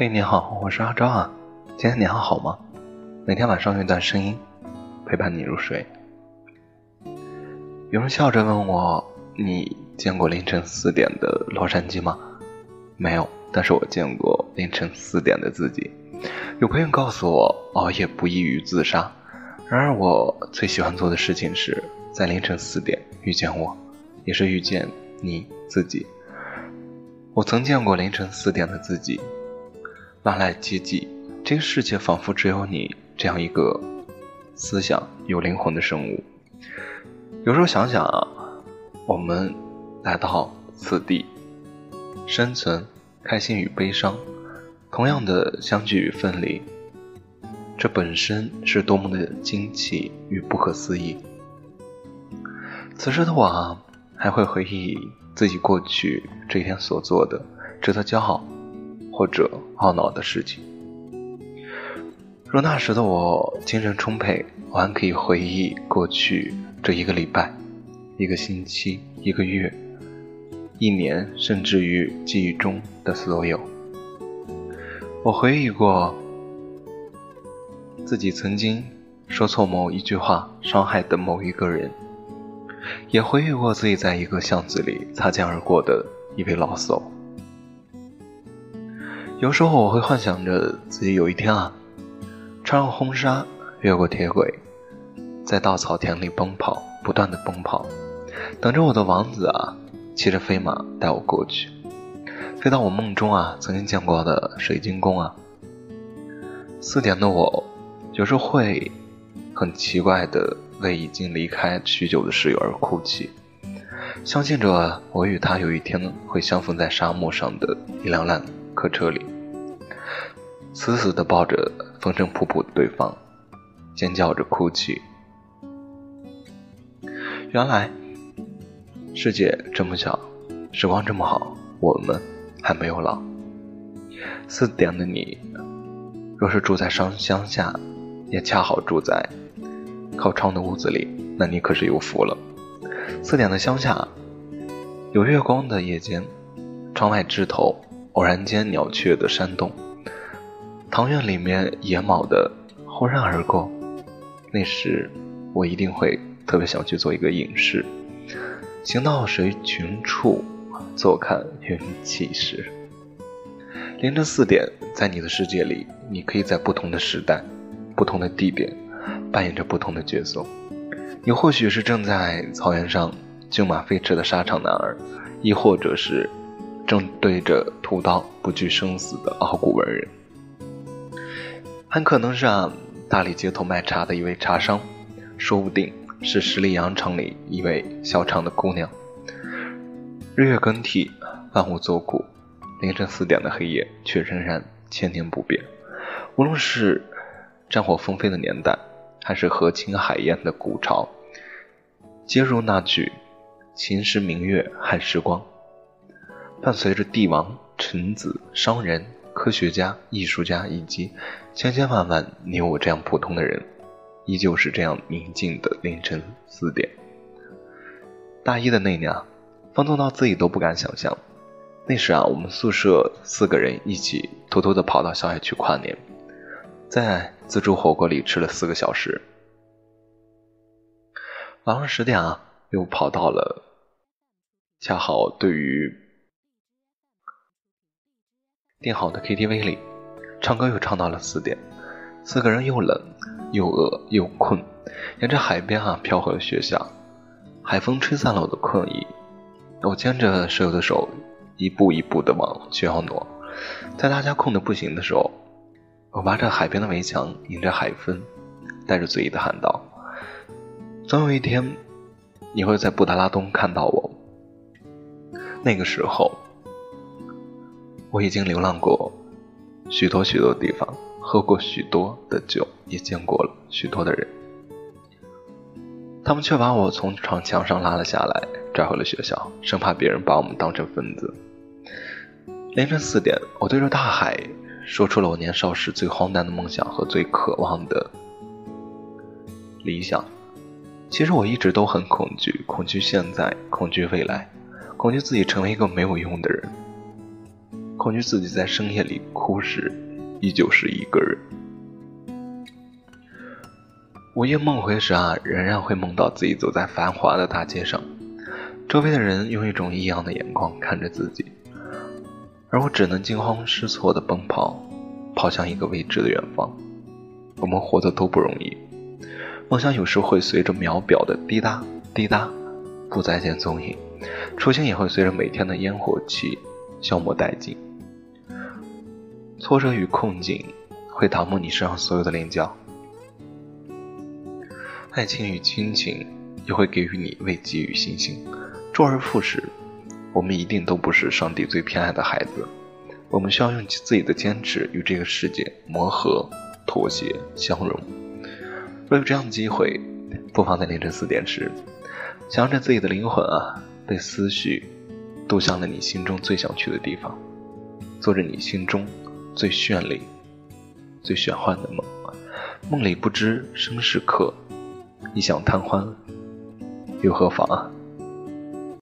嘿，你好，我是阿昭啊。今天你还好吗？每天晚上用一段声音陪伴你入睡。有人笑着问我：“你见过凌晨四点的洛杉矶吗？”没有，但是我见过凌晨四点的自己。有朋友告诉我，熬夜不易于自杀。然而，我最喜欢做的事情是在凌晨四点遇见我，也是遇见你自己。我曾见过凌晨四点的自己。万籁寂寂，这个世界仿佛只有你这样一个思想有灵魂的生物。有时候想想啊，我们来到此地，生存、开心与悲伤，同样的相聚与分离，这本身是多么的惊奇与不可思议。此时的我啊，还会回忆自己过去这一天所做的值得骄傲。或者懊恼的事情。若那时的我精神充沛，我还可以回忆过去这一个礼拜、一个星期、一个月、一年，甚至于记忆中的所有。我回忆过自己曾经说错某一句话，伤害的某一个人，也回忆过自己在一个巷子里擦肩而过的一位老叟。有时候我会幻想着自己有一天啊，穿上婚纱，越过铁轨，在稻草田里奔跑，不断的奔跑，等着我的王子啊，骑着飞马带我过去，飞到我梦中啊曾经见过的水晶宫啊。四点的我，有时候会很奇怪的为已经离开许久的室友而哭泣，相信着我与他有一天会相逢在沙漠上的一辆辆。客车里，死死地抱着风尘仆仆的对方，尖叫着哭泣。原来，世界这么小，时光这么好，我们还没有老。四点的你，若是住在乡乡下，也恰好住在靠窗的屋子里，那你可是有福了。四点的乡下，有月光的夜间，窗外枝头。偶然间，鸟雀的山洞，堂院里面野猫的轰然而过。那时，我一定会特别想去做一个隐士，行到谁群处，坐看云起时。凌晨四点，在你的世界里，你可以在不同的时代、不同的地点，扮演着不同的角色。你或许是正在草原上骏马飞驰的沙场男儿，亦或者是。正对着屠刀不惧生死的傲骨文人，很可能是啊大理街头卖茶的一位茶商，说不定是十里洋场里一位小厂的姑娘。日月更替，万物作古，凌晨四点的黑夜却仍然千年不变。无论是战火纷飞的年代，还是河清海晏的古朝，皆如那句“秦时明月汉时光”。伴随着帝王、臣子、商人、科学家、艺术家以及千千万万你我这样普通的人，依旧是这样宁静的凌晨四点。大一的那年啊，放纵到自己都不敢想象。那时啊，我们宿舍四个人一起偷偷的跑到校外去跨年，在自助火锅里吃了四个小时。晚上十点啊，又跑到了，恰好对于。订好的 KTV 里，唱歌又唱到了四点，四个人又冷又饿又困，沿着海边啊飘回了学校。海风吹散了我的困意，我牵着室友的手，一步一步的往学校挪。在大家困得不行的时候，我扒着海边的围墙，迎着海风，带着醉意的喊道：“总有一天，你会在布达拉宫看到我。”那个时候。我已经流浪过许多许多地方，喝过许多的酒，也见过了许多的人，他们却把我从床墙上拉了下来，拽回了学校，生怕别人把我们当成疯子。凌晨四点，我对着大海说出了我年少时最荒诞的梦想和最渴望的理想。其实我一直都很恐惧，恐惧现在，恐惧未来，恐惧自己成为一个没有用的人。恐惧自己在深夜里哭时，依旧是一个人。午夜梦回时啊，仍然会梦到自己走在繁华的大街上，周围的人用一种异样的眼光看着自己，而我只能惊慌失措地奔跑，跑向一个未知的远方。我们活得都不容易，梦想有时会随着秒表的滴答滴答不再见踪影，初心也会随着每天的烟火气消磨殆尽。挫折与困境会打磨你身上所有的棱角。爱情与亲情也会给予你慰藉与信心。周而复始，我们一定都不是上帝最偏爱的孩子。我们需要用自己的坚持与这个世界磨合、妥协、相融。若有这样的机会，不妨在凌晨四点时，想着自己的灵魂啊，被思绪渡向了你心中最想去的地方，做着你心中最绚丽、最玄幻的梦。梦里不知生是客。一晌贪欢，又何妨啊？